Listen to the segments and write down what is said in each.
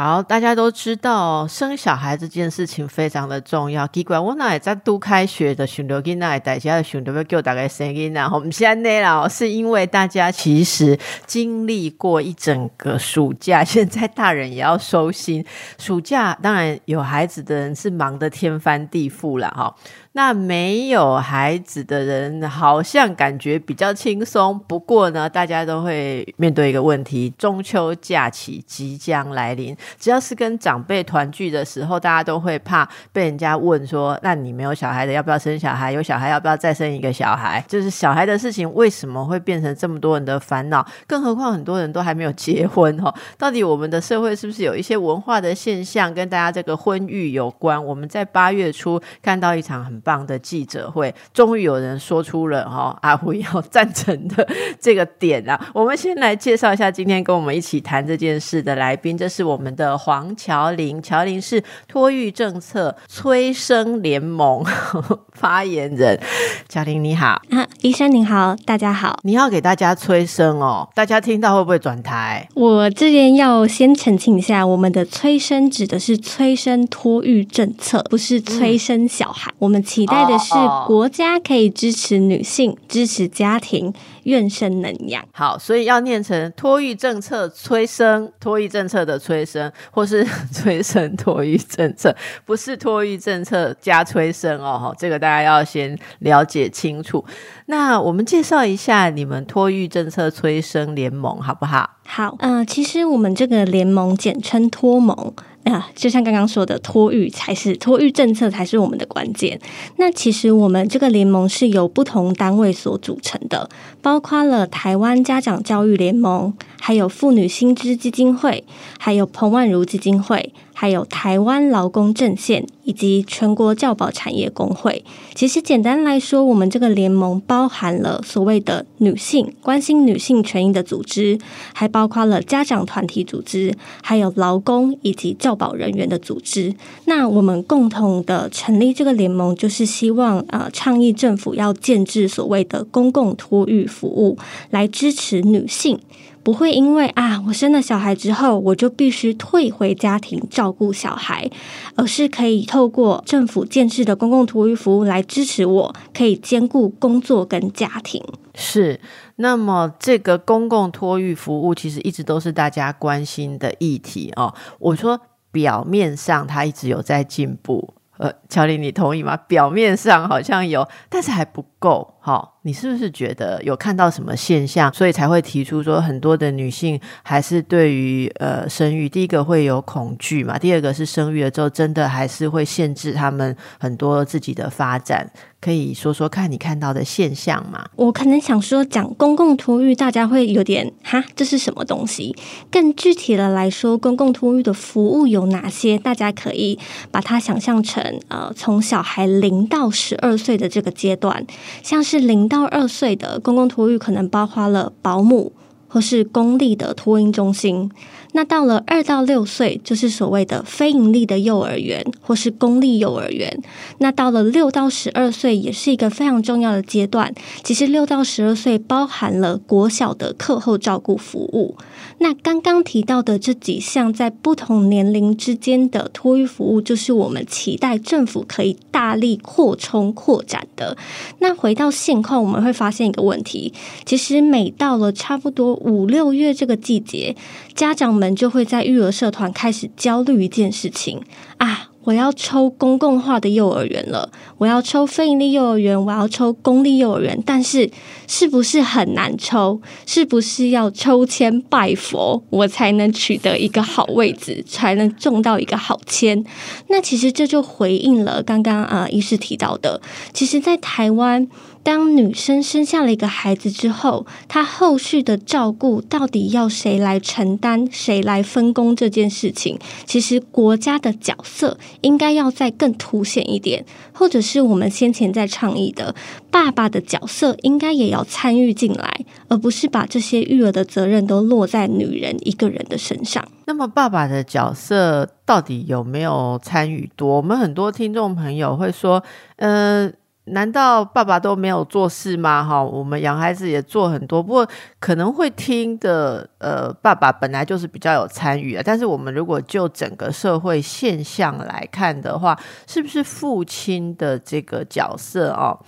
好，大家都知道生小孩这件事情非常的重要。奇怪，我那也在都开学的熊流囡那大家的熊流要叫大家声音然后我们现在呢，是因为大家其实经历过一整个暑假，现在大人也要收心。暑假当然有孩子的人是忙得天翻地覆了哈。那没有孩子的人，好像感觉比较轻松。不过呢，大家都会面对一个问题：中秋假期即将来临。只要是跟长辈团聚的时候，大家都会怕被人家问说：“那你没有小孩的，要不要生小孩？有小孩要不要再生一个小孩？”就是小孩的事情，为什么会变成这么多人的烦恼？更何况很多人都还没有结婚哈。到底我们的社会是不是有一些文化的现象跟大家这个婚育有关？我们在八月初看到一场很。棒的记者会，终于有人说出了哈 阿虎要赞成的这个点啊！我们先来介绍一下今天跟我们一起谈这件事的来宾，这是我们的黄乔林，乔林是托育政策催生联盟 发言人。乔林你好，啊，医生您好，大家好，你要给大家催生哦，大家听到会不会转台？我这边要先澄清一下，我们的催生指的是催生托育政策，不是催生小孩，我们。期待的是国家可以支持女性，支持家庭，愿生能养。好，所以要念成托育政策催生，托育政策的催生，或是催生托育政策，不是托育政策加催生哦。哈，这个大家要先了解清楚。那我们介绍一下你们托育政策催生联盟好不好？好，嗯，其实我们这个联盟简称托盟。啊，就像刚刚说的，托育才是托育政策才是我们的关键。那其实我们这个联盟是由不同单位所组成的，包括了台湾家长教育联盟，还有妇女薪资基金会，还有彭万如基金会。还有台湾劳工阵线以及全国教保产业工会。其实简单来说，我们这个联盟包含了所谓的女性关心女性权益的组织，还包括了家长团体组织，还有劳工以及教保人员的组织。那我们共同的成立这个联盟，就是希望呃倡议政府要建制所谓的公共托育服务，来支持女性。不会因为啊，我生了小孩之后，我就必须退回家庭照顾小孩，而是可以透过政府建制的公共托育服务来支持我，可以兼顾工作跟家庭。是，那么这个公共托育服务其实一直都是大家关心的议题哦。我说表面上它一直有在进步，呃，乔林，你同意吗？表面上好像有，但是还不够。好。你是不是觉得有看到什么现象，所以才会提出说很多的女性还是对于呃生育，第一个会有恐惧嘛，第二个是生育了之后真的还是会限制他们很多自己的发展，可以说说看你看到的现象吗？我可能想说讲公共托育，大家会有点哈，这是什么东西？更具体的来说，公共托育的服务有哪些？大家可以把它想象成呃，从小孩零到十二岁的这个阶段，像是零到二岁的公共托育可能包括了保姆或是公立的托婴中心。那到了二到六岁，就是所谓的非盈利的幼儿园或是公立幼儿园。那到了六到十二岁，也是一个非常重要的阶段。其实六到十二岁包含了国小的课后照顾服务。那刚刚提到的这几项在不同年龄之间的托育服务，就是我们期待政府可以大力扩充扩展的。那回到现况，我们会发现一个问题：其实每到了差不多五六月这个季节，家长们就会在育儿社团开始焦虑一件事情啊。我要抽公共化的幼儿园了，我要抽非盈利幼儿园，我要抽公立幼儿园，但是是不是很难抽？是不是要抽签拜佛，我才能取得一个好位置，才能中到一个好签？那其实这就回应了刚刚啊医师提到的，其实，在台湾当女生生下了一个孩子之后，她后续的照顾到底要谁来承担、谁来分工这件事情，其实国家的角色应该要再更凸显一点，或者是我们先前在倡议的，爸爸的角色应该也要参与进来，而不是把这些育儿的责任都落在女人一个人的身上。那么，爸爸的角色到底有没有参与多？我们很多听众朋友会说，呃。难道爸爸都没有做事吗？哈，我们养孩子也做很多，不过可能会听的，呃，爸爸本来就是比较有参与啊。但是我们如果就整个社会现象来看的话，是不是父亲的这个角色哦？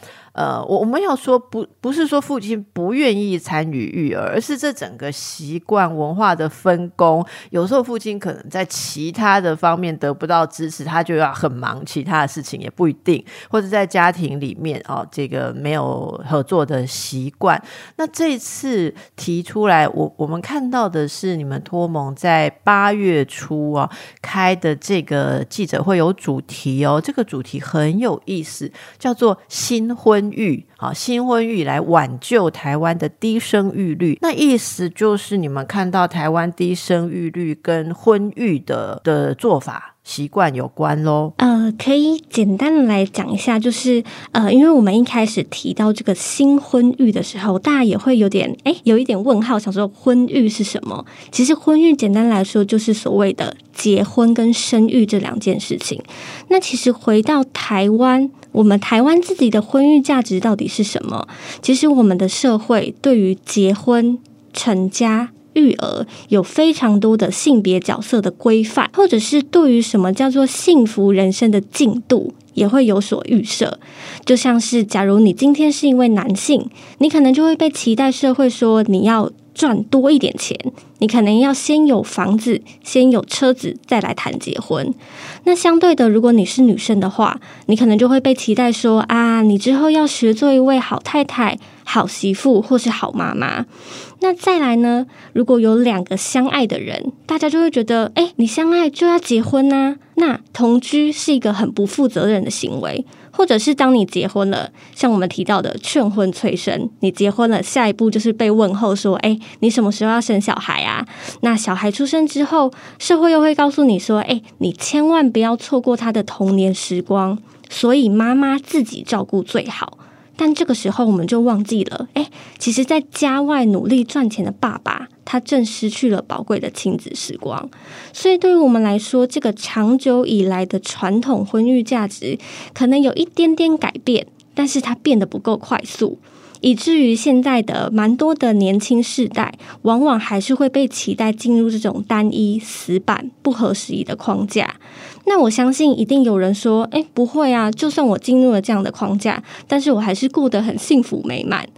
呃，我我们要说不不是说父亲不愿意参与育儿，而是这整个习惯文化的分工。有时候父亲可能在其他的方面得不到支持，他就要很忙其他的事情，也不一定。或者在家庭里面哦，这个没有合作的习惯。那这次提出来，我我们看到的是你们托蒙在八月初啊开的这个记者会有主题哦，这个主题很有意思，叫做新婚。育啊，新婚育来挽救台湾的低生育率，那意思就是你们看到台湾低生育率跟婚育的的做法。习惯有关喽。呃，可以简单的来讲一下，就是呃，因为我们一开始提到这个新婚育的时候，大家也会有点哎，有一点问号，想说婚育是什么？其实婚育简单来说，就是所谓的结婚跟生育这两件事情。那其实回到台湾，我们台湾自己的婚育价值到底是什么？其实我们的社会对于结婚成家。育儿有非常多的性别角色的规范，或者是对于什么叫做幸福人生的进度，也会有所预设。就像是，假如你今天是一位男性，你可能就会被期待社会说你要赚多一点钱，你可能要先有房子、先有车子，再来谈结婚。那相对的，如果你是女生的话，你可能就会被期待说啊，你之后要学做一位好太太。好媳妇或是好妈妈，那再来呢？如果有两个相爱的人，大家就会觉得，哎，你相爱就要结婚呐。那同居是一个很不负责任的行为，或者是当你结婚了，像我们提到的劝婚催生，你结婚了，下一步就是被问候说，哎，你什么时候要生小孩啊？那小孩出生之后，社会又会告诉你说，哎，你千万不要错过他的童年时光，所以妈妈自己照顾最好。但这个时候，我们就忘记了，哎，其实，在家外努力赚钱的爸爸，他正失去了宝贵的亲子时光。所以，对于我们来说，这个长久以来的传统婚育价值，可能有一点点改变，但是它变得不够快速。以至于现在的蛮多的年轻世代，往往还是会被期待进入这种单一、死板、不合时宜的框架。那我相信，一定有人说：“哎，不会啊！就算我进入了这样的框架，但是我还是过得很幸福美满。”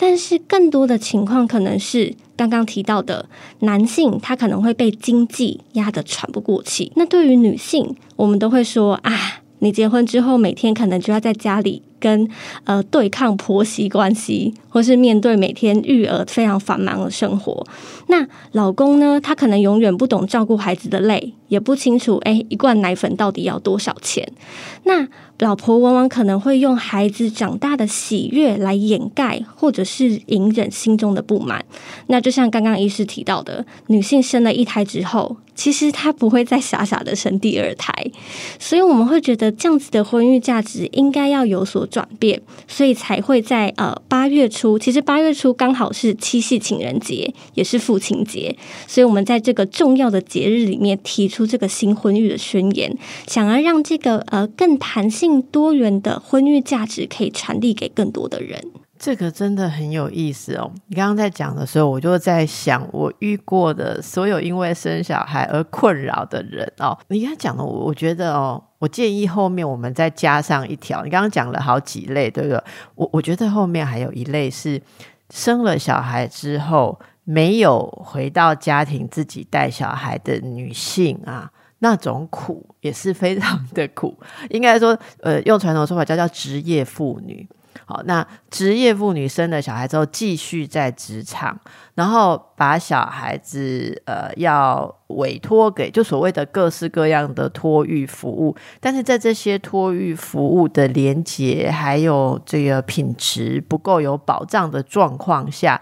但是更多的情况可能是刚刚提到的，男性他可能会被经济压得喘不过气。那对于女性，我们都会说：“啊，你结婚之后，每天可能就要在家里。”跟呃对抗婆媳关系，或是面对每天育儿非常繁忙的生活，那老公呢？他可能永远不懂照顾孩子的累，也不清楚哎一罐奶粉到底要多少钱。那老婆往往可能会用孩子长大的喜悦来掩盖，或者是隐忍心中的不满。那就像刚刚医师提到的，女性生了一胎之后，其实她不会再傻傻的生第二胎，所以我们会觉得这样子的婚育价值应该要有所转变，所以才会在呃八月初，其实八月初刚好是七夕情人节，也是父亲节，所以我们在这个重要的节日里面提出这个新婚育的宣言，想要让这个呃更弹性。更多元的婚育价值可以传递给更多的人，这个真的很有意思哦。你刚刚在讲的时候，我就在想，我遇过的所有因为生小孩而困扰的人哦。你刚刚讲的，我我觉得哦，我建议后面我们再加上一条。你刚刚讲了好几类，对不对？我我觉得后面还有一类是生了小孩之后没有回到家庭自己带小孩的女性啊。那种苦也是非常的苦，应该说，呃，用传统说法叫叫职业妇女。好，那职业妇女生了小孩之后，继续在职场，然后把小孩子呃要委托给就所谓的各式各样的托育服务，但是在这些托育服务的连接还有这个品质不够有保障的状况下，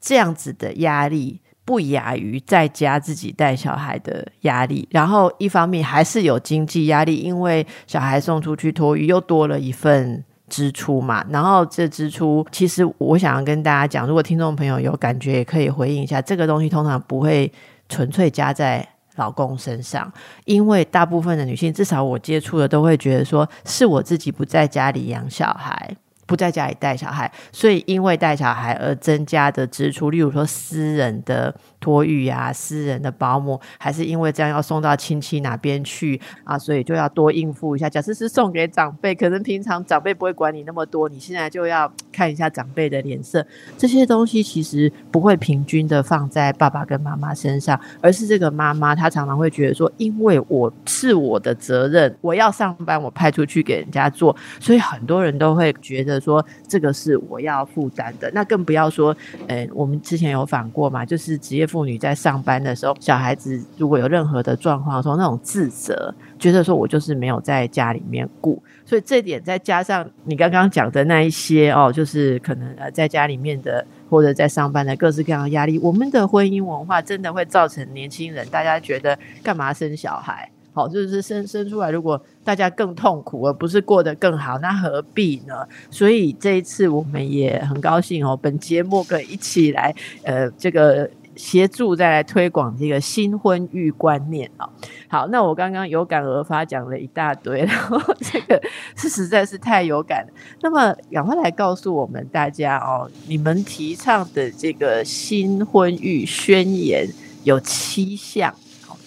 这样子的压力。不亚于在家自己带小孩的压力，然后一方面还是有经济压力，因为小孩送出去托育又多了一份支出嘛。然后这支出，其实我想要跟大家讲，如果听众朋友有感觉，也可以回应一下。这个东西通常不会纯粹加在老公身上，因为大部分的女性，至少我接触的都会觉得说，是我自己不在家里养小孩。不在家里带小孩，所以因为带小孩而增加的支出，例如说私人的。托育啊，私人的保姆，还是因为这样要送到亲戚哪边去啊，所以就要多应付一下。假设是送给长辈，可能平常长辈不会管你那么多，你现在就要看一下长辈的脸色。这些东西其实不会平均的放在爸爸跟妈妈身上，而是这个妈妈她常常会觉得说，因为我是我的责任，我要上班，我派出去给人家做，所以很多人都会觉得说，这个是我要负担的。那更不要说，呃，我们之前有访过嘛，就是职业。妇女在上班的时候，小孩子如果有任何的状况，说那种自责，觉得说我就是没有在家里面顾，所以这点再加上你刚刚讲的那一些哦，就是可能呃在家里面的或者在上班的各式各样的压力，我们的婚姻文化真的会造成年轻人大家觉得干嘛生小孩？好，就是生生出来，如果大家更痛苦，而不是过得更好，那何必呢？所以这一次我们也很高兴哦，本节目可以一起来呃这个。协助再来推广这个新婚育观念啊！好，那我刚刚有感而发讲了一大堆，然后这个是实在是太有感。那么赶快来告诉我们大家哦，你们提倡的这个新婚育宣言有七项，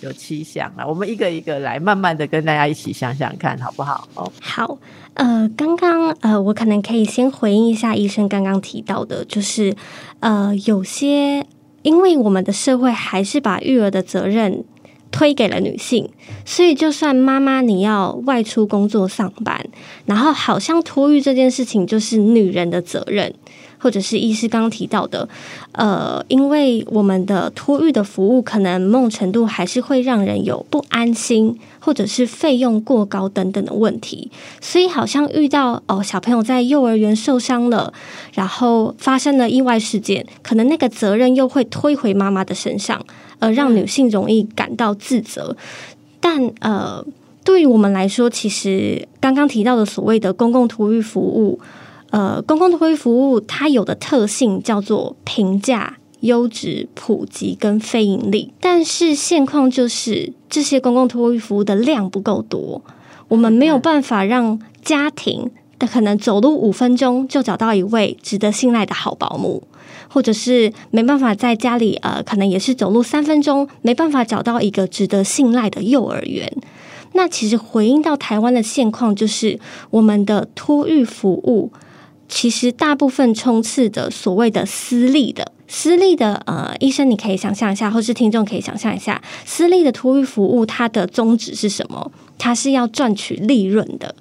有七项啊！我们一个一个来，慢慢的跟大家一起想想看，好不好？哦，好，呃，刚刚呃，我可能可以先回应一下医生刚刚提到的，就是呃，有些。因为我们的社会还是把育儿的责任推给了女性，所以就算妈妈你要外出工作上班，然后好像托育这件事情就是女人的责任。或者是医师刚刚提到的，呃，因为我们的托育的服务可能某种程度还是会让人有不安心，或者是费用过高等等的问题，所以好像遇到哦小朋友在幼儿园受伤了，然后发生了意外事件，可能那个责任又会推回妈妈的身上，而让女性容易感到自责。但呃，对于我们来说，其实刚刚提到的所谓的公共托育服务。呃，公共托育服务它有的特性叫做平价、优质、普及跟非盈利，但是现况就是这些公共托育服务的量不够多，我们没有办法让家庭的可能走路五分钟就找到一位值得信赖的好保姆，或者是没办法在家里呃，可能也是走路三分钟没办法找到一个值得信赖的幼儿园。那其实回应到台湾的现况，就是我们的托育服务。其实大部分冲刺的所谓的私立的私立的呃医生，你可以想象一下，或是听众可以想象一下，私立的托育服务它的宗旨是什么？它是要赚取利润的。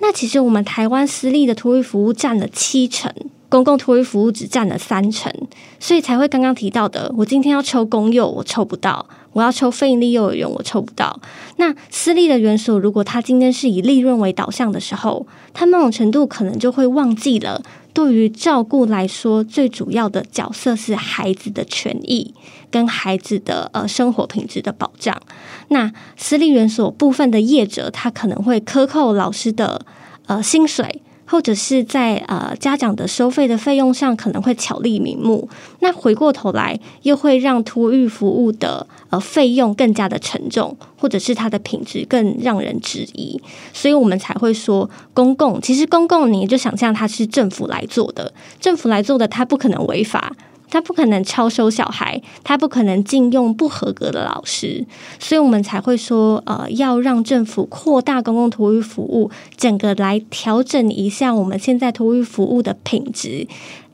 那其实我们台湾私立的托育服务占了七成，公共托育服务只占了三成，所以才会刚刚提到的，我今天要抽公幼，我抽不到。我要抽非盈利幼儿园，我抽不到。那私立的园所，如果他今天是以利润为导向的时候，他某种程度可能就会忘记了，对于照顾来说，最主要的角色是孩子的权益跟孩子的呃生活品质的保障。那私立园所部分的业者，他可能会克扣老师的呃薪水。或者是在呃家长的收费的费用上可能会巧立名目，那回过头来又会让托育服务的呃费用更加的沉重，或者是它的品质更让人质疑，所以我们才会说公共其实公共你就想象它是政府来做的，政府来做的它不可能违法。他不可能超收小孩，他不可能禁用不合格的老师，所以我们才会说，呃，要让政府扩大公共托育服务，整个来调整一下我们现在托育服务的品质，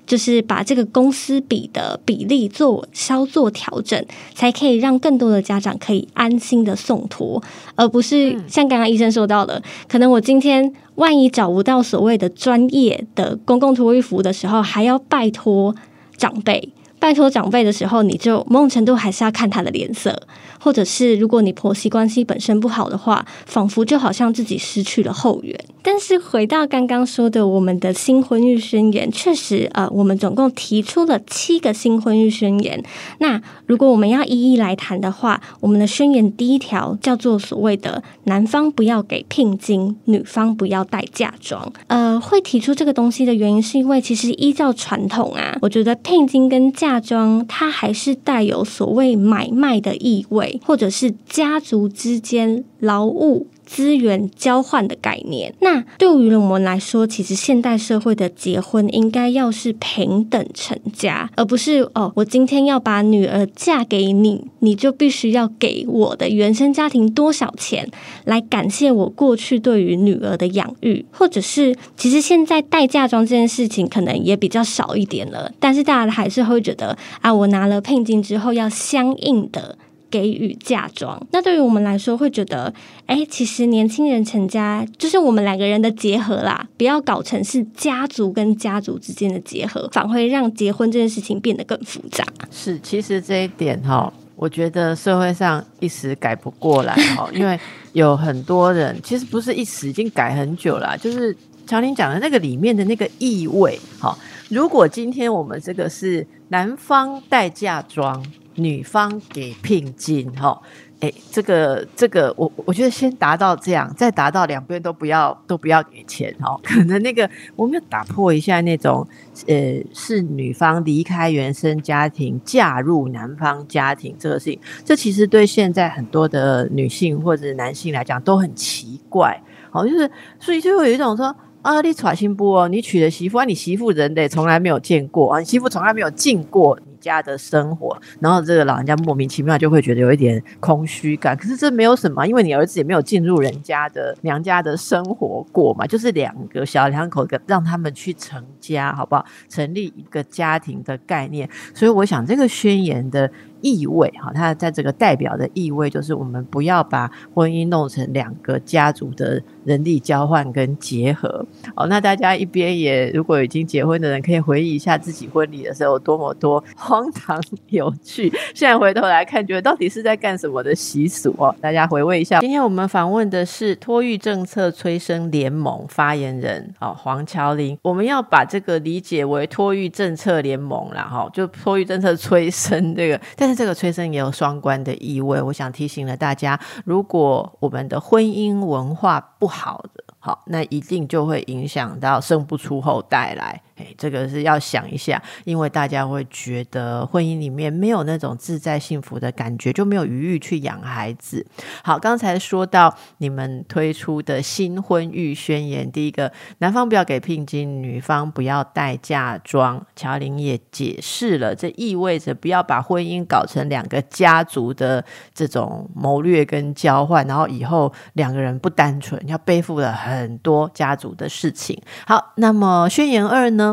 就是把这个公司比的比例做稍作调整，才可以让更多的家长可以安心的送托，而不是像刚刚医生说到的，可能我今天万一找不到所谓的专业的公共托育服务的时候，还要拜托长辈。拜托长辈的时候，你就某种程度还是要看他的脸色，或者是如果你婆媳关系本身不好的话，仿佛就好像自己失去了后援。但是回到刚刚说的，我们的新婚育宣言，确实，呃，我们总共提出了七个新婚育宣言。那如果我们要一一来谈的话，我们的宣言第一条叫做所谓的男方不要给聘金，女方不要带嫁妆。呃，会提出这个东西的原因，是因为其实依照传统啊，我觉得聘金跟嫁妆它还是带有所谓买卖的意味，或者是家族之间劳务。资源交换的概念，那对于我们来说，其实现代社会的结婚应该要是平等成家，而不是哦，我今天要把女儿嫁给你，你就必须要给我的原生家庭多少钱来感谢我过去对于女儿的养育，或者是其实现在带嫁妆这件事情可能也比较少一点了，但是大家还是会觉得啊，我拿了聘金之后要相应的。给予嫁妆，那对于我们来说会觉得，哎，其实年轻人成家就是我们两个人的结合啦，不要搞成是家族跟家族之间的结合，反会让结婚这件事情变得更复杂。是，其实这一点哈，我觉得社会上一时改不过来哈，因为有很多人其实不是一时，已经改很久了。就是乔林讲的那个里面的那个意味，哈，如果今天我们这个是男方带嫁妆。女方给聘金，哈，哎，这个这个，我我觉得先达到这样，再达到两边都不要都不要给钱，哈，可能那个我们要打破一下那种，呃，是女方离开原生家庭嫁入男方家庭这个事情，这其实对现在很多的女性或者男性来讲都很奇怪，好，就是所以就会有一种说啊，你娶新妇哦，你娶的媳妇啊，你媳妇人得从来没有见过啊，你媳妇从来没有进过。家的生活，然后这个老人家莫名其妙就会觉得有一点空虚感。可是这没有什么，因为你儿子也没有进入人家的娘家的生活过嘛，就是两个小两口的让他们去成家，好不好？成立一个家庭的概念。所以我想这个宣言的。意味哈，它在这个代表的意味就是，我们不要把婚姻弄成两个家族的人力交换跟结合。哦，那大家一边也如果已经结婚的人，可以回忆一下自己婚礼的时候多么多 荒唐有趣。现在回头来看，觉得到底是在干什么的习俗哦？大家回味一下。今天我们访问的是托育政策催生联盟发言人哦，黄乔林。我们要把这个理解为托育政策联盟然后就托育政策催生这个，但是。这个催生也有双关的意味，我想提醒了大家，如果我们的婚姻文化不好的。好，那一定就会影响到生不出后代来。哎，这个是要想一下，因为大家会觉得婚姻里面没有那种自在幸福的感觉，就没有余裕去养孩子。好，刚才说到你们推出的新婚育宣言，第一个，男方不要给聘金，女方不要带嫁妆。乔玲也解释了，这意味着不要把婚姻搞成两个家族的这种谋略跟交换，然后以后两个人不单纯，要背负了。很多家族的事情。好，那么宣言二呢？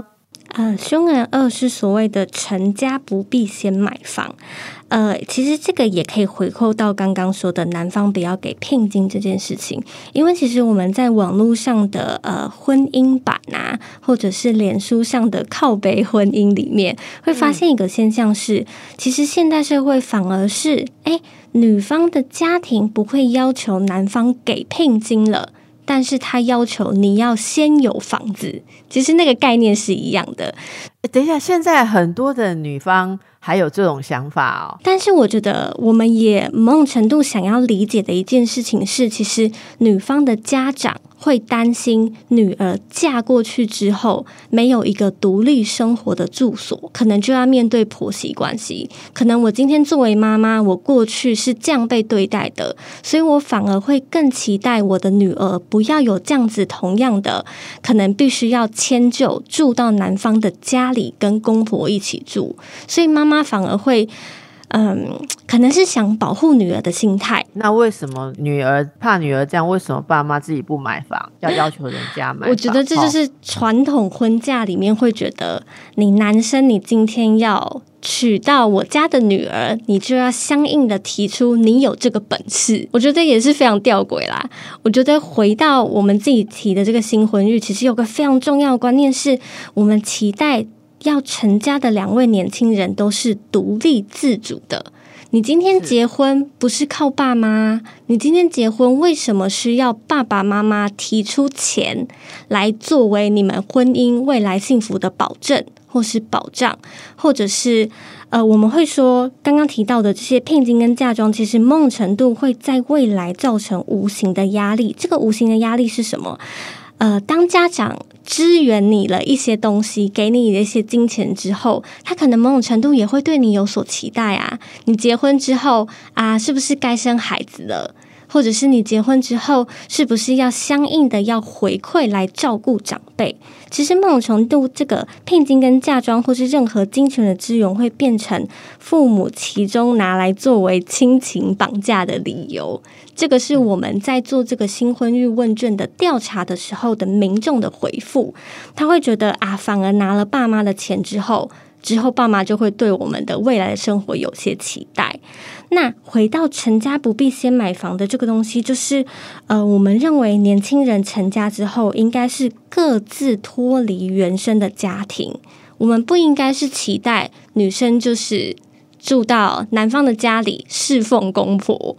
呃，凶人二是所谓的成家不必先买房。呃，其实这个也可以回扣到刚刚说的男方不要给聘金这件事情，因为其实我们在网络上的呃婚姻版啊，或者是脸书上的靠背婚姻里面，会发现一个现象是，其实现代社会反而是，哎，女方的家庭不会要求男方给聘金了。但是他要求你要先有房子，其实那个概念是一样的。等一下，现在很多的女方。还有这种想法哦，但是我觉得我们也某种程度想要理解的一件事情是，其实女方的家长会担心女儿嫁过去之后没有一个独立生活的住所，可能就要面对婆媳关系。可能我今天作为妈妈，我过去是这样被对待的，所以我反而会更期待我的女儿不要有这样子同样的，可能必须要迁就住到男方的家里跟公婆一起住，所以妈妈。反而会，嗯，可能是想保护女儿的心态。那为什么女儿怕女儿这样？为什么爸妈自己不买房，要要求人家买？我觉得这就是传统婚嫁里面会觉得，你男生你今天要娶到我家的女儿，你就要相应的提出你有这个本事。我觉得也是非常吊诡啦。我觉得回到我们自己提的这个新婚育，其实有个非常重要的观念，是我们期待。要成家的两位年轻人都是独立自主的。你今天结婚不是靠爸妈，你今天结婚为什么需要爸爸妈妈提出钱来作为你们婚姻未来幸福的保证，或是保障，或者是呃，我们会说刚刚提到的这些聘金跟嫁妆，其实某种程度会在未来造成无形的压力。这个无形的压力是什么？呃，当家长支援你了一些东西，给你一些金钱之后，他可能某种程度也会对你有所期待啊。你结婚之后啊，是不是该生孩子了？或者是你结婚之后，是不是要相应的要回馈来照顾长辈？其实某种程度，这个聘金跟嫁妆，或是任何金钱的资源，会变成父母其中拿来作为亲情绑架的理由。这个是我们在做这个新婚育问卷的调查的时候的民众的回复，他会觉得啊，反而拿了爸妈的钱之后。之后，爸妈就会对我们的未来的生活有些期待。那回到成家不必先买房的这个东西，就是呃，我们认为年轻人成家之后，应该是各自脱离原生的家庭。我们不应该是期待女生就是。住到男方的家里侍奉公婆，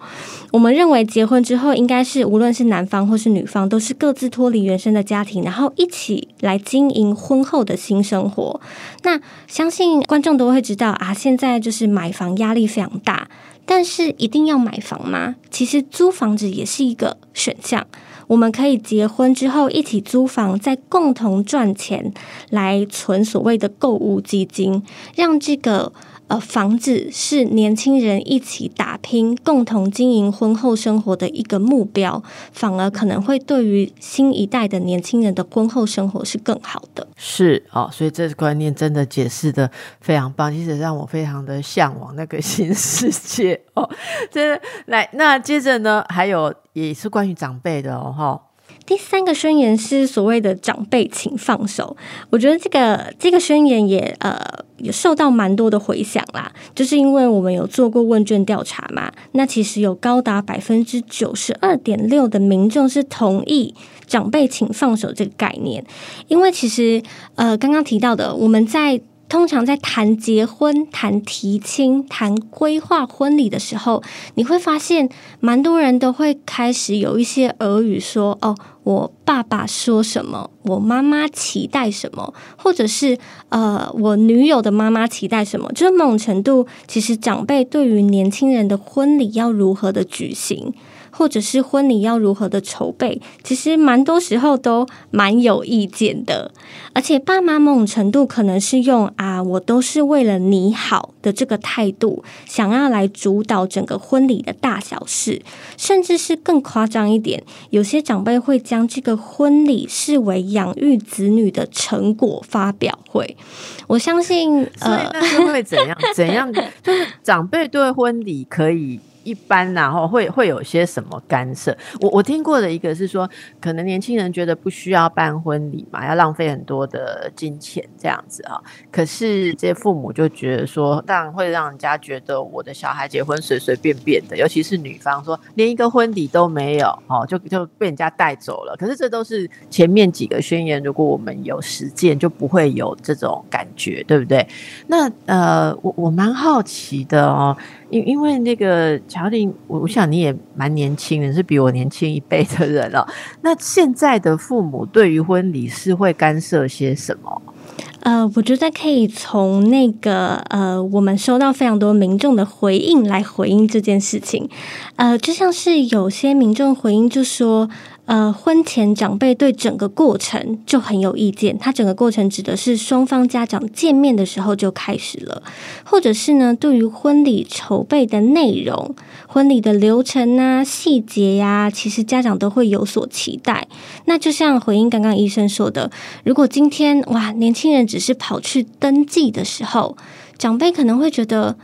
我们认为结婚之后应该是无论是男方或是女方，都是各自脱离原生的家庭，然后一起来经营婚后的新生活。那相信观众都会知道啊，现在就是买房压力非常大，但是一定要买房吗？其实租房子也是一个选项，我们可以结婚之后一起租房，再共同赚钱来存所谓的购物基金，让这个。呃，房子是年轻人一起打拼、共同经营婚后生活的一个目标，反而可能会对于新一代的年轻人的婚后生活是更好的。是哦，所以这个观念真的解释的非常棒，其实让我非常的向往那个 新世界哦。真的来，那接着呢，还有也是关于长辈的哦，哈。第三个宣言是所谓的长辈请放手，我觉得这个这个宣言也呃也受到蛮多的回响啦，就是因为我们有做过问卷调查嘛，那其实有高达百分之九十二点六的民众是同意长辈请放手这个概念，因为其实呃刚刚提到的我们在。通常在谈结婚、谈提亲、谈规划婚礼的时候，你会发现，蛮多人都会开始有一些耳语说：“哦，我爸爸说什么，我妈妈期待什么，或者是呃，我女友的妈妈期待什么。”就是某种程度，其实长辈对于年轻人的婚礼要如何的举行。或者是婚礼要如何的筹备，其实蛮多时候都蛮有意见的。而且爸妈某种程度可能是用啊，我都是为了你好的这个态度，想要来主导整个婚礼的大小事，甚至是更夸张一点，有些长辈会将这个婚礼视为养育子女的成果发表会。我相信，呃，会怎样？怎样？就是长辈对婚礼可以。一般然后会会有些什么干涉？我我听过的一个是说，可能年轻人觉得不需要办婚礼嘛，要浪费很多的金钱这样子啊。可是这些父母就觉得说，当然会让人家觉得我的小孩结婚随随便便的，尤其是女方说连一个婚礼都没有哦，就就被人家带走了。可是这都是前面几个宣言，如果我们有实践，就不会有这种感觉，对不对？那呃，我我蛮好奇的哦。因因为那个乔玲，我我想你也蛮年轻的，是比我年轻一辈的人了。那现在的父母对于婚礼是会干涉些什么？呃，我觉得可以从那个呃，我们收到非常多民众的回应来回应这件事情。呃，就像是有些民众回应就说。呃，婚前长辈对整个过程就很有意见。他整个过程指的是双方家长见面的时候就开始了，或者是呢，对于婚礼筹备的内容、婚礼的流程啊、细节呀，其实家长都会有所期待。那就像回应刚刚医生说的，如果今天哇，年轻人只是跑去登记的时候，长辈可能会觉得。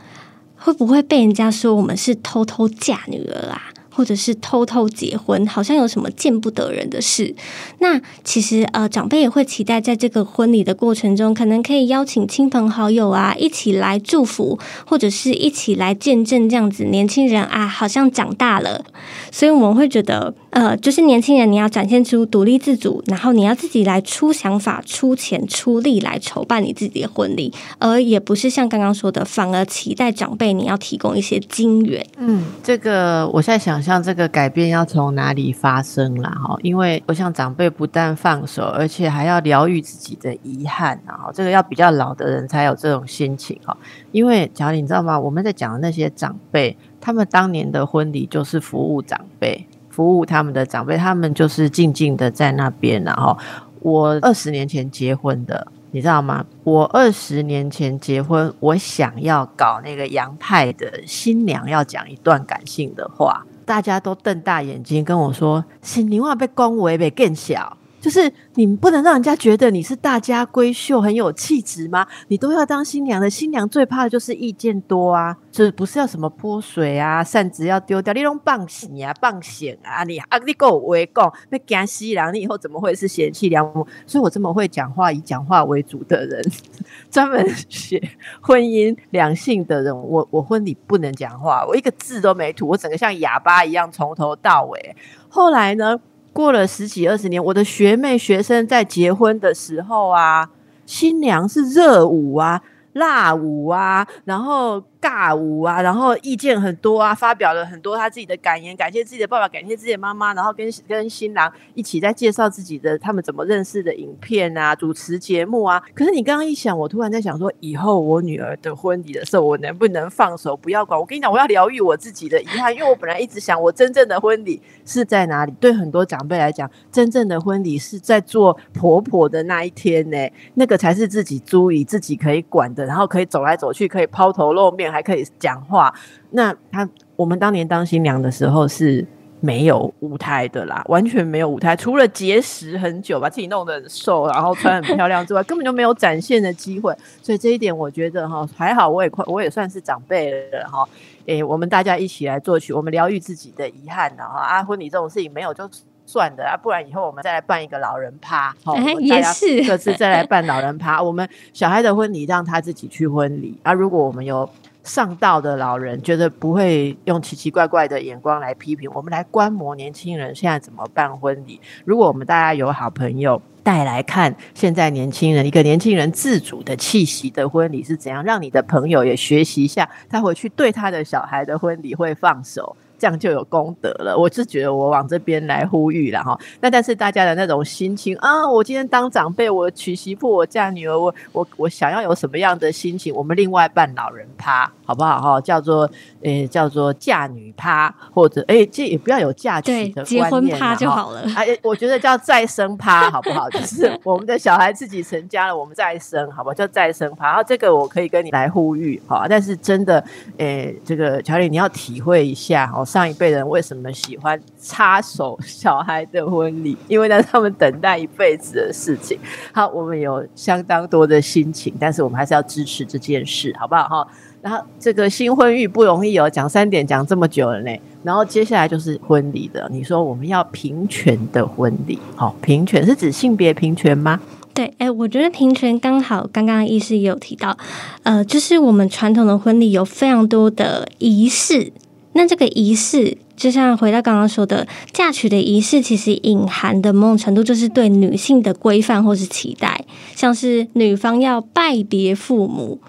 会不会被人家说我们是偷偷嫁女儿啊？或者是偷偷结婚，好像有什么见不得人的事。那其实呃，长辈也会期待在这个婚礼的过程中，可能可以邀请亲朋好友啊，一起来祝福，或者是一起来见证这样子年轻人啊，好像长大了。所以我们会觉得，呃，就是年轻人你要展现出独立自主，然后你要自己来出想法、出钱、出力来筹办你自己的婚礼，而也不是像刚刚说的，反而期待长辈你要提供一些金元。嗯，这个我现在想。象这个改变要从哪里发生啦？哈，因为我想长辈不但放手，而且还要疗愈自己的遗憾啊！这个要比较老的人才有这种心情哈。因为假如你知道吗？我们在讲的那些长辈，他们当年的婚礼就是服务长辈，服务他们的长辈，他们就是静静的在那边。然后我二十年前结婚的，你知道吗？我二十年前结婚，我想要搞那个洋派的新娘要讲一段感性的话。大家都瞪大眼睛跟我说：“新娘被恭维，被更小。”就是你不能让人家觉得你是大家闺秀，很有气质吗？你都要当新娘的，新娘最怕的就是意见多啊！就是不是要什么泼水啊，扇子要丢掉，你拢放洗啊，棒险啊！你啊，你跟我围攻，那惊死人！你以后怎么会是贤妻良母？所以我这么会讲话，以讲话为主的人，专门写婚姻两性的人，我我婚礼不能讲话，我一个字都没吐，我整个像哑巴一样从头到尾。后来呢？过了十几二十年，我的学妹学生在结婚的时候啊，新娘是热舞啊、辣舞啊，然后。尬舞啊，然后意见很多啊，发表了很多他自己的感言，感谢自己的爸爸，感谢自己的妈妈，然后跟跟新郎一起在介绍自己的他们怎么认识的影片啊，主持节目啊。可是你刚刚一想，我突然在想说，以后我女儿的婚礼的时候，我能不能放手不要管？我跟你讲，我要疗愈我自己的遗憾，因为我本来一直想，我真正的婚礼是在哪里？对很多长辈来讲，真正的婚礼是在做婆婆的那一天呢，那个才是自己足以自己可以管的，然后可以走来走去，可以抛头露面。还可以讲话。那他，我们当年当新娘的时候是没有舞台的啦，完全没有舞台，除了节食很久，把自己弄得很瘦，然后穿很漂亮之外，根本就没有展现的机会。所以这一点，我觉得哈还好，我也快，我也算是长辈了哈。诶，我们大家一起来作曲，我们疗愈自己的遗憾的哈。啊，婚礼这种事情没有就算的啊，不然以后我们再来办一个老人趴，好，也是各自再来办老人趴。我们小孩的婚礼让他自己去婚礼啊，如果我们有。上道的老人觉得不会用奇奇怪怪的眼光来批评我们，来观摩年轻人现在怎么办婚礼。如果我们大家有好朋友带来看，现在年轻人一个年轻人自主的气息的婚礼是怎样，让你的朋友也学习一下，他回去对他的小孩的婚礼会放手。这样就有功德了，我是觉得我往这边来呼吁了哈。那但是大家的那种心情啊，我今天当长辈，我娶媳妇，我嫁女儿，我我我想要有什么样的心情？我们另外办老人趴，好不好哈？叫做诶，叫做嫁女趴，或者诶，这也不要有嫁娶的结婚趴就好了。哎，我觉得叫再生趴，好不好？就是我们的小孩自己成家了，我们再生，好不好？叫再生趴。然后这个我可以跟你来呼吁，哈。但是真的，诶，这个乔丽你要体会一下哦。上一辈人为什么喜欢插手小孩的婚礼？因为呢，他们等待一辈子的事情。好，我们有相当多的心情，但是我们还是要支持这件事，好不好？哈。然后这个新婚育不容易哦，讲三点讲这么久了呢。然后接下来就是婚礼的，你说我们要平权的婚礼，好，平权是指性别平权吗？对，哎，我觉得平权刚好，刚刚医师也有提到，呃，就是我们传统的婚礼有非常多的仪式。那这个仪式，就像回到刚刚说的，嫁娶的仪式，其实隐含的某种程度就是对女性的规范或是期待，像是女方要拜别父母，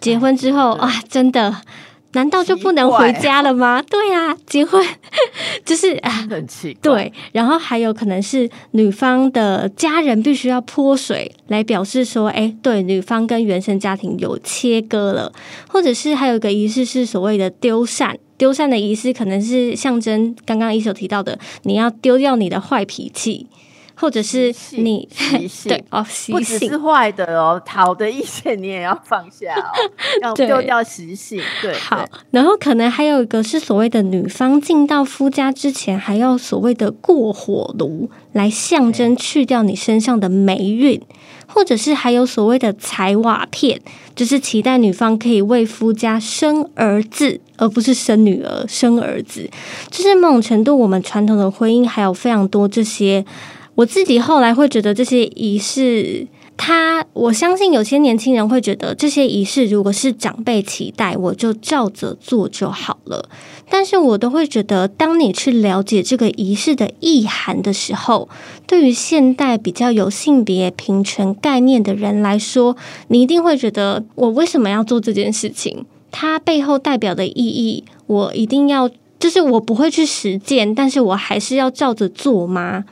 结婚之后啊，真的。难道就不能回家了吗？对啊，结婚就是啊，很奇怪。对，然后还有可能是女方的家人必须要泼水来表示说，哎，对，女方跟原生家庭有切割了，或者是还有一个仪式是所谓的丢扇，丢扇的仪式可能是象征刚刚一手提到的，你要丢掉你的坏脾气。或者是你 对哦，不只是坏的哦，好的意见你也要放下哦，要 丢掉习性。对，好，然后可能还有一个是所谓的女方进到夫家之前，还要所谓的过火炉，来象征去掉你身上的霉运。或者是还有所谓的彩瓦片，就是期待女方可以为夫家生儿子，而不是生女儿、生儿子。就是某种程度，我们传统的婚姻还有非常多这些。我自己后来会觉得这些仪式，他我相信有些年轻人会觉得这些仪式如果是长辈期待，我就照着做就好了。但是我都会觉得，当你去了解这个仪式的意涵的时候，对于现代比较有性别平权概念的人来说，你一定会觉得，我为什么要做这件事情？它背后代表的意义，我一定要。就是我不会去实践，但是我还是要照着做吗？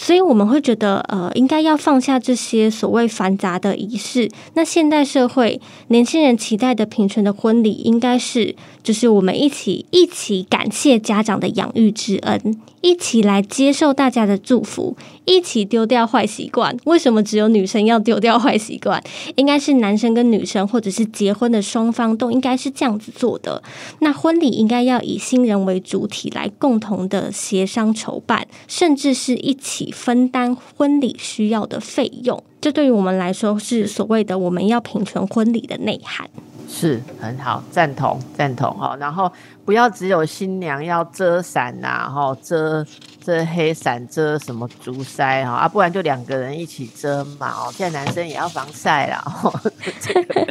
所以我们会觉得，呃，应该要放下这些所谓繁杂的仪式。那现代社会年轻人期待的平权的婚礼，应该是就是我们一起一起感谢家长的养育之恩。一起来接受大家的祝福，一起丢掉坏习惯。为什么只有女生要丢掉坏习惯？应该是男生跟女生，或者是结婚的双方都应该是这样子做的。那婚礼应该要以新人为主体来共同的协商筹办，甚至是一起分担婚礼需要的费用。这对于我们来说是所谓的我们要平权婚礼的内涵。是很好，赞同赞同哈。然后不要只有新娘要遮伞呐，哈，遮遮黑伞，遮什么竹筛哈，啊，不然就两个人一起遮嘛。哦，现在男生也要防晒啦。这个，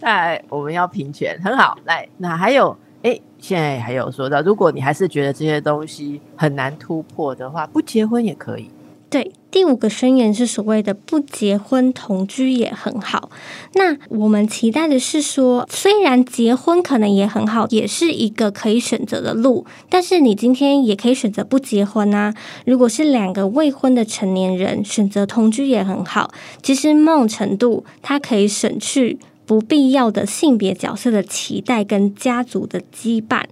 来我们要平权，很好。来，那还有，哎，现在还有说到，如果你还是觉得这些东西很难突破的话，不结婚也可以。对，第五个宣言是所谓的不结婚同居也很好。那我们期待的是说，虽然结婚可能也很好，也是一个可以选择的路，但是你今天也可以选择不结婚啊。如果是两个未婚的成年人选择同居也很好，其实某种程度它可以省去不必要的性别角色的期待跟家族的羁绊。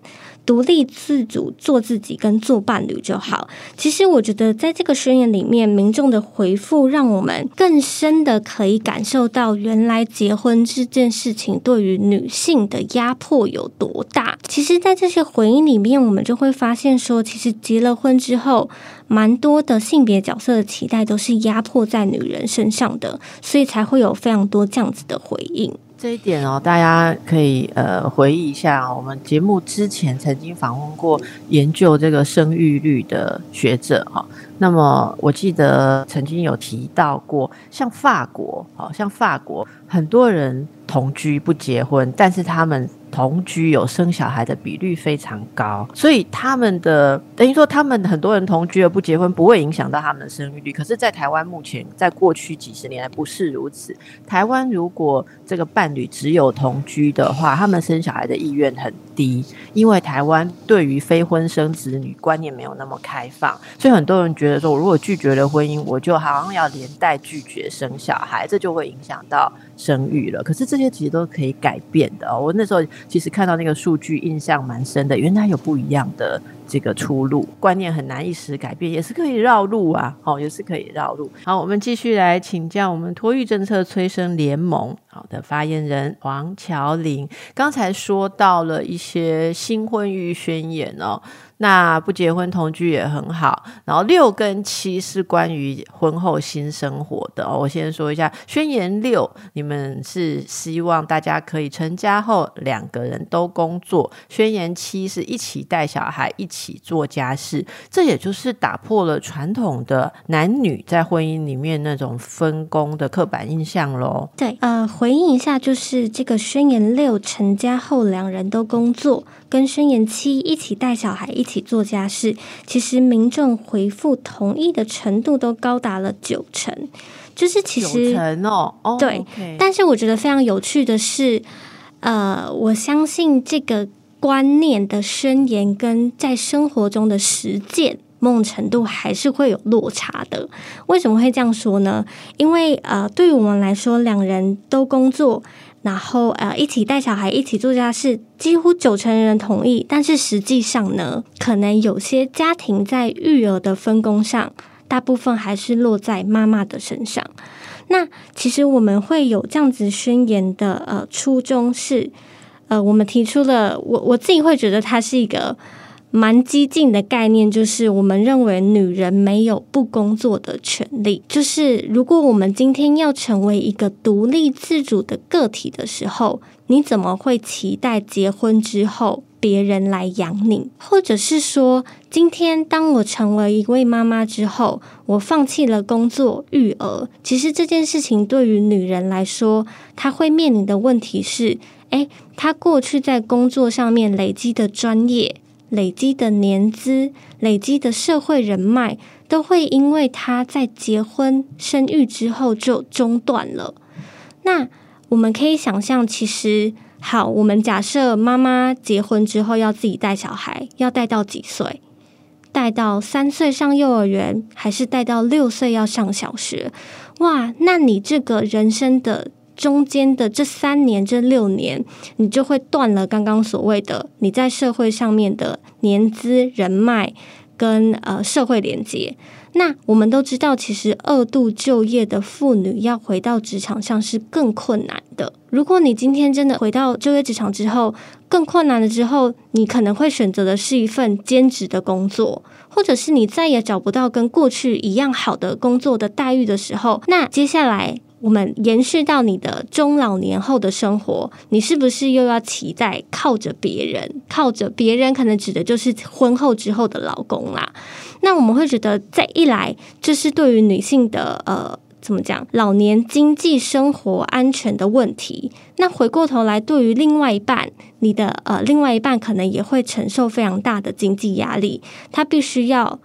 独立自主做自己跟做伴侣就好。其实我觉得，在这个宣言里面，民众的回复让我们更深的可以感受到，原来结婚这件事情对于女性的压迫有多大。其实，在这些回应里面，我们就会发现说，其实结了婚之后，蛮多的性别角色的期待都是压迫在女人身上的，所以才会有非常多这样子的回应。这一点哦，大家可以呃回忆一下，我们节目之前曾经访问过研究这个生育率的学者哈。那么我记得曾经有提到过，像法国，好像法国很多人同居不结婚，但是他们。同居有生小孩的比率非常高，所以他们的等于说，他们很多人同居而不结婚，不会影响到他们的生育率。可是，在台湾目前，在过去几十年来不是如此。台湾如果这个伴侣只有同居的话，他们生小孩的意愿很低，因为台湾对于非婚生子女观念没有那么开放，所以很多人觉得说，我如果拒绝了婚姻，我就好像要连带拒绝生小孩，这就会影响到。生育了，可是这些其实都可以改变的哦。我那时候其实看到那个数据，印象蛮深的。原来有不一样的这个出路，观念很难一时改变，也是可以绕路啊。哦，也是可以绕路。好，我们继续来请教我们托育政策催生联盟好的发言人黄乔玲。刚才说到了一些新婚育宣言哦。那不结婚同居也很好，然后六跟七是关于婚后新生活的。我先说一下，宣言六，你们是希望大家可以成家后两个人都工作；宣言七是一起带小孩，一起做家事。这也就是打破了传统的男女在婚姻里面那种分工的刻板印象喽。对，呃，回应一下，就是这个宣言六，成家后两人都工作。跟宣言七一起带小孩一起做家事，其实民众回复同意的程度都高达了九成，就是其实哦，对。但是我觉得非常有趣的是，呃，我相信这个观念的宣言跟在生活中的实践，某种程度还是会有落差的。为什么会这样说呢？因为呃，对于我们来说，两人都工作。然后呃，一起带小孩，一起做家事，几乎九成人同意。但是实际上呢，可能有些家庭在育儿的分工上，大部分还是落在妈妈的身上。那其实我们会有这样子宣言的呃初衷是，呃，我们提出了我我自己会觉得它是一个蛮激进的概念，就是我们认为女人没有不工作的权利。就是如果我们今天要成为一个独立自主的个体的时候，你怎么会期待结婚之后别人来养你？或者是说，今天当我成为一位妈妈之后，我放弃了工作育儿，其实这件事情对于女人来说，她会面临的问题是：诶，她过去在工作上面累积的专业、累积的年资、累积的社会人脉，都会因为她在结婚生育之后就中断了。那我们可以想象，其实好，我们假设妈妈结婚之后要自己带小孩，要带到几岁？带到三岁上幼儿园，还是带到六岁要上小学？哇，那你这个人生的中间的这三年、这六年，你就会断了刚刚所谓的你在社会上面的年资、人脉跟呃社会连接。那我们都知道，其实二度就业的妇女要回到职场上是更困难的。如果你今天真的回到就业职场之后，更困难了之后，你可能会选择的是一份兼职的工作，或者是你再也找不到跟过去一样好的工作的待遇的时候，那接下来。我们延续到你的中老年后的生活，你是不是又要期待靠着别人？靠着别人，可能指的就是婚后之后的老公啦。那我们会觉得，在一来，这是对于女性的呃，怎么讲，老年经济生活安全的问题。那回过头来，对于另外一半，你的呃，另外一半可能也会承受非常大的经济压力，他必须要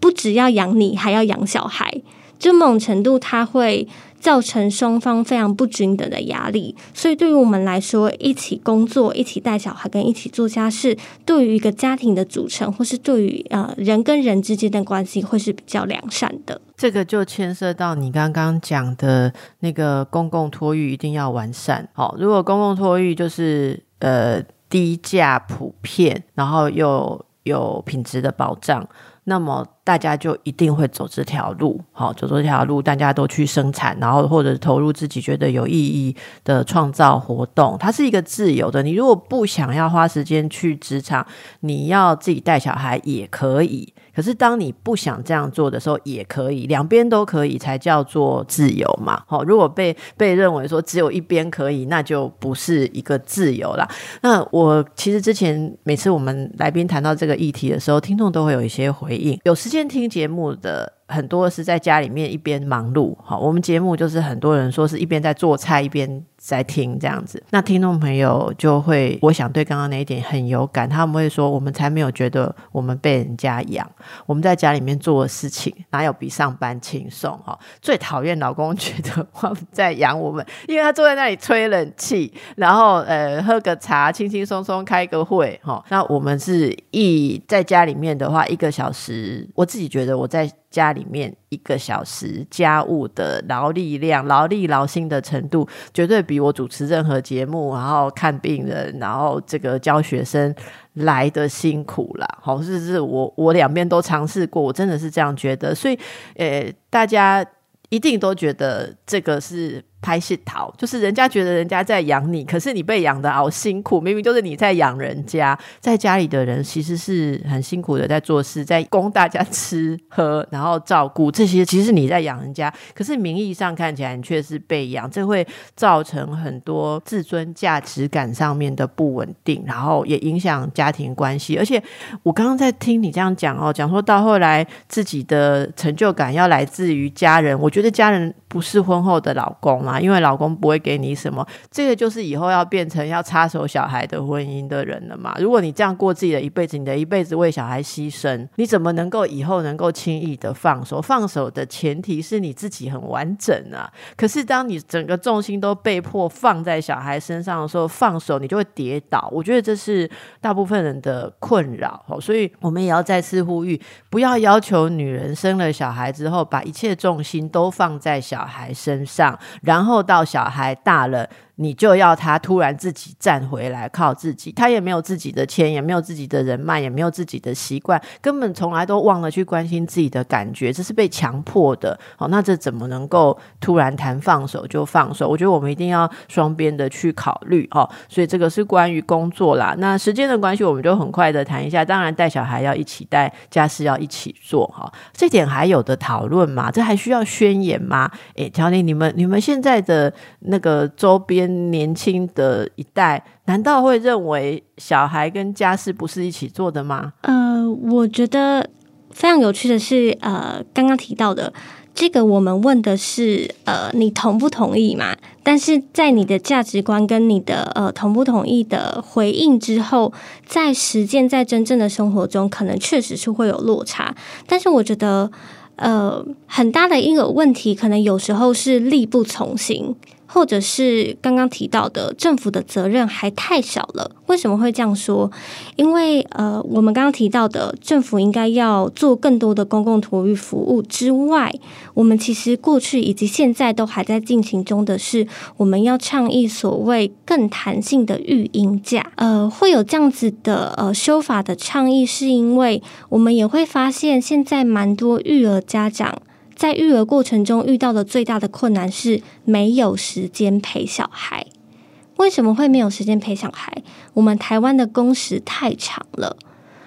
不只要养你，还要养小孩，就某种程度他会。造成双方非常不均等的压力，所以对于我们来说，一起工作、一起带小孩、跟一起做家事，对于一个家庭的组成，或是对于呃人跟人之间的关系，会是比较良善的。这个就牵涉到你刚刚讲的那个公共托育一定要完善。好，如果公共托育就是呃低价普遍，然后又有品质的保障，那么。大家就一定会走这条路，好走这条路，大家都去生产，然后或者投入自己觉得有意义的创造活动。它是一个自由的，你如果不想要花时间去职场，你要自己带小孩也可以。可是当你不想这样做的时候，也可以，两边都可以才叫做自由嘛。好，如果被被认为说只有一边可以，那就不是一个自由啦。那我其实之前每次我们来宾谈到这个议题的时候，听众都会有一些回应，有时间。边听节目的。很多是在家里面一边忙碌，好，我们节目就是很多人说是一边在做菜一边在听这样子。那听众朋友就会，我想对刚刚那一点很有感，他们会说，我们才没有觉得我们被人家养，我们在家里面做的事情哪有比上班轻松？哈，最讨厌老公觉得我们在养我们，因为他坐在那里吹冷气，然后呃喝个茶，轻轻松松开个会，哈。那我们是一在家里面的话，一个小时，我自己觉得我在。家里面一个小时家务的劳力量、劳力劳心的程度，绝对比我主持任何节目、然后看病人、然后这个教学生来的辛苦啦。好，是是，我我两边都尝试过，我真的是这样觉得。所以，呃，大家一定都觉得这个是。拍戏逃，就是人家觉得人家在养你，可是你被养的好辛苦，明明就是你在养人家，在家里的人其实是很辛苦的，在做事，在供大家吃喝，然后照顾这些，其实你在养人家，可是名义上看起来你却是被养，这会造成很多自尊价值感上面的不稳定，然后也影响家庭关系。而且我刚刚在听你这样讲哦，讲说到后来自己的成就感要来自于家人，我觉得家人不是婚后的老公嘛。因为老公不会给你什么，这个就是以后要变成要插手小孩的婚姻的人了嘛。如果你这样过自己的一辈子，你的一辈子为小孩牺牲，你怎么能够以后能够轻易的放手？放手的前提是你自己很完整啊。可是当你整个重心都被迫放在小孩身上的时候，放手你就会跌倒。我觉得这是大部分人的困扰。所以我们也要再次呼吁，不要要求女人生了小孩之后，把一切重心都放在小孩身上，然。后到小孩大了，你就要他突然自己站回来，靠自己，他也没有自己的钱，也没有自己的人脉，也没有自己的习惯，根本从来都忘了去关心自己的感觉，这是被强迫的。好，那这怎么能够突然谈放手就放手？我觉得我们一定要双边的去考虑哦。所以这个是关于工作啦。那时间的关系，我们就很快的谈一下。当然，带小孩要一起带，家事要一起做哈。这点还有的讨论吗？这还需要宣言吗？诶，乔丽，你们你们现在的那个周边。年轻的一代难道会认为小孩跟家事不是一起做的吗？呃，我觉得非常有趣的是，呃，刚刚提到的这个，我们问的是，呃，你同不同意嘛？但是在你的价值观跟你的呃同不同意的回应之后，在实践在真正的生活中，可能确实是会有落差。但是我觉得，呃，很大的一个问题，可能有时候是力不从心。或者是刚刚提到的政府的责任还太少了，为什么会这样说？因为呃，我们刚刚提到的政府应该要做更多的公共托育服务之外，我们其实过去以及现在都还在进行中的是，我们要倡议所谓更弹性的育婴假。呃，会有这样子的呃修法的倡议，是因为我们也会发现现在蛮多育儿家长。在育儿过程中遇到的最大的困难是没有时间陪小孩。为什么会没有时间陪小孩？我们台湾的工时太长了，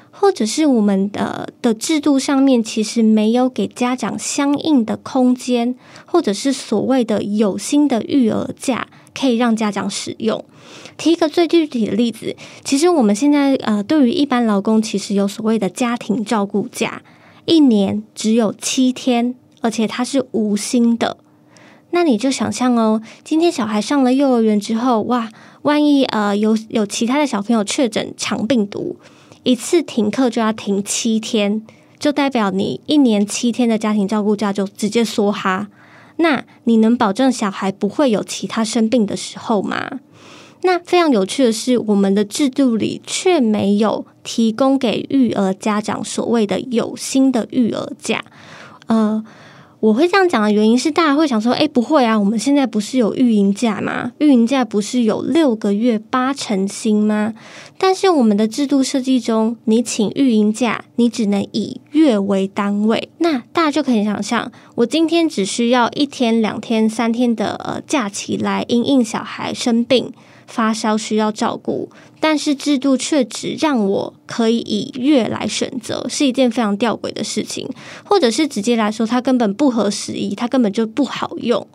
或者是我们的的制度上面其实没有给家长相应的空间，或者是所谓的有薪的育儿假可以让家长使用。提一个最具体的例子，其实我们现在呃，对于一般劳工，其实有所谓的家庭照顾假，一年只有七天。而且它是无薪的，那你就想象哦，今天小孩上了幼儿园之后，哇，万一呃有有其他的小朋友确诊肠病毒，一次停课就要停七天，就代表你一年七天的家庭照顾假就直接梭哈。那你能保证小孩不会有其他生病的时候吗？那非常有趣的是，我们的制度里却没有提供给育儿家长所谓的有薪的育儿假，呃。我会这样讲的原因是，大家会想说：“哎，不会啊，我们现在不是有育婴假吗？育婴假不是有六个月八成薪吗？但是我们的制度设计中，你请育婴假，你只能以月为单位。那大家就可以想象，我今天只需要一天、两天、三天的呃假期来因应小孩生病。”发烧需要照顾，但是制度却只让我可以以月来选择，是一件非常吊诡的事情。或者是直接来说，它根本不合时宜，它根本就不好用，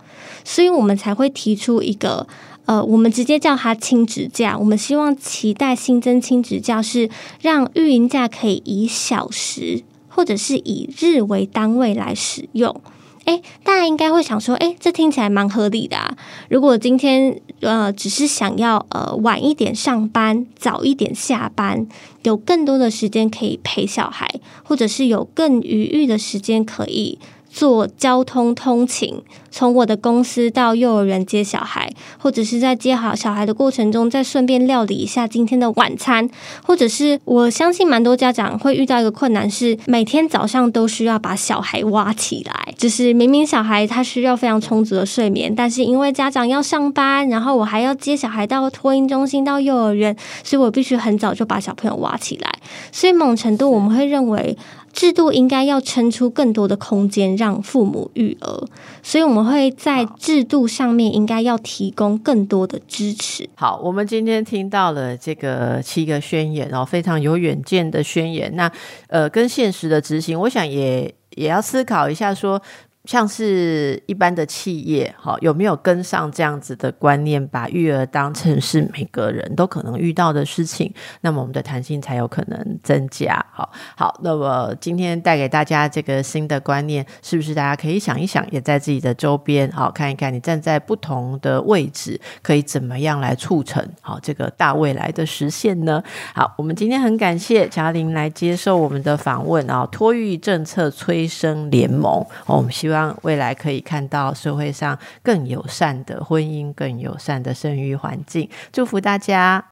所以我们才会提出一个，呃，我们直接叫它亲子假。我们希望期待新增亲子假是让育婴假可以以小时或者是以日为单位来使用。哎，大家应该会想说，哎，这听起来蛮合理的啊。如果今天呃只是想要呃晚一点上班，早一点下班，有更多的时间可以陪小孩，或者是有更余裕的时间可以。做交通通勤，从我的公司到幼儿园接小孩，或者是在接好小孩的过程中，再顺便料理一下今天的晚餐，或者是我相信蛮多家长会遇到一个困难，是每天早上都需要把小孩挖起来，就是明明小孩他需要非常充足的睡眠，但是因为家长要上班，然后我还要接小孩到托婴中心到幼儿园，所以我必须很早就把小朋友挖起来，所以某程度我们会认为。制度应该要撑出更多的空间，让父母育儿，所以我们会在制度上面应该要提供更多的支持。好，我们今天听到了这个七个宣言哦，非常有远见的宣言。那呃，跟现实的执行，我想也也要思考一下说。像是一般的企业，哈，有没有跟上这样子的观念，把育儿当成是每个人都可能遇到的事情？那么我们的弹性才有可能增加。好，好，那么今天带给大家这个新的观念，是不是大家可以想一想，也在自己的周边，好看一看，你站在不同的位置，可以怎么样来促成好这个大未来的实现呢？好，我们今天很感谢贾玲来接受我们的访问啊，托育政策催生联盟，我们希望。让未来可以看到社会上更友善的婚姻、更友善的生育环境，祝福大家。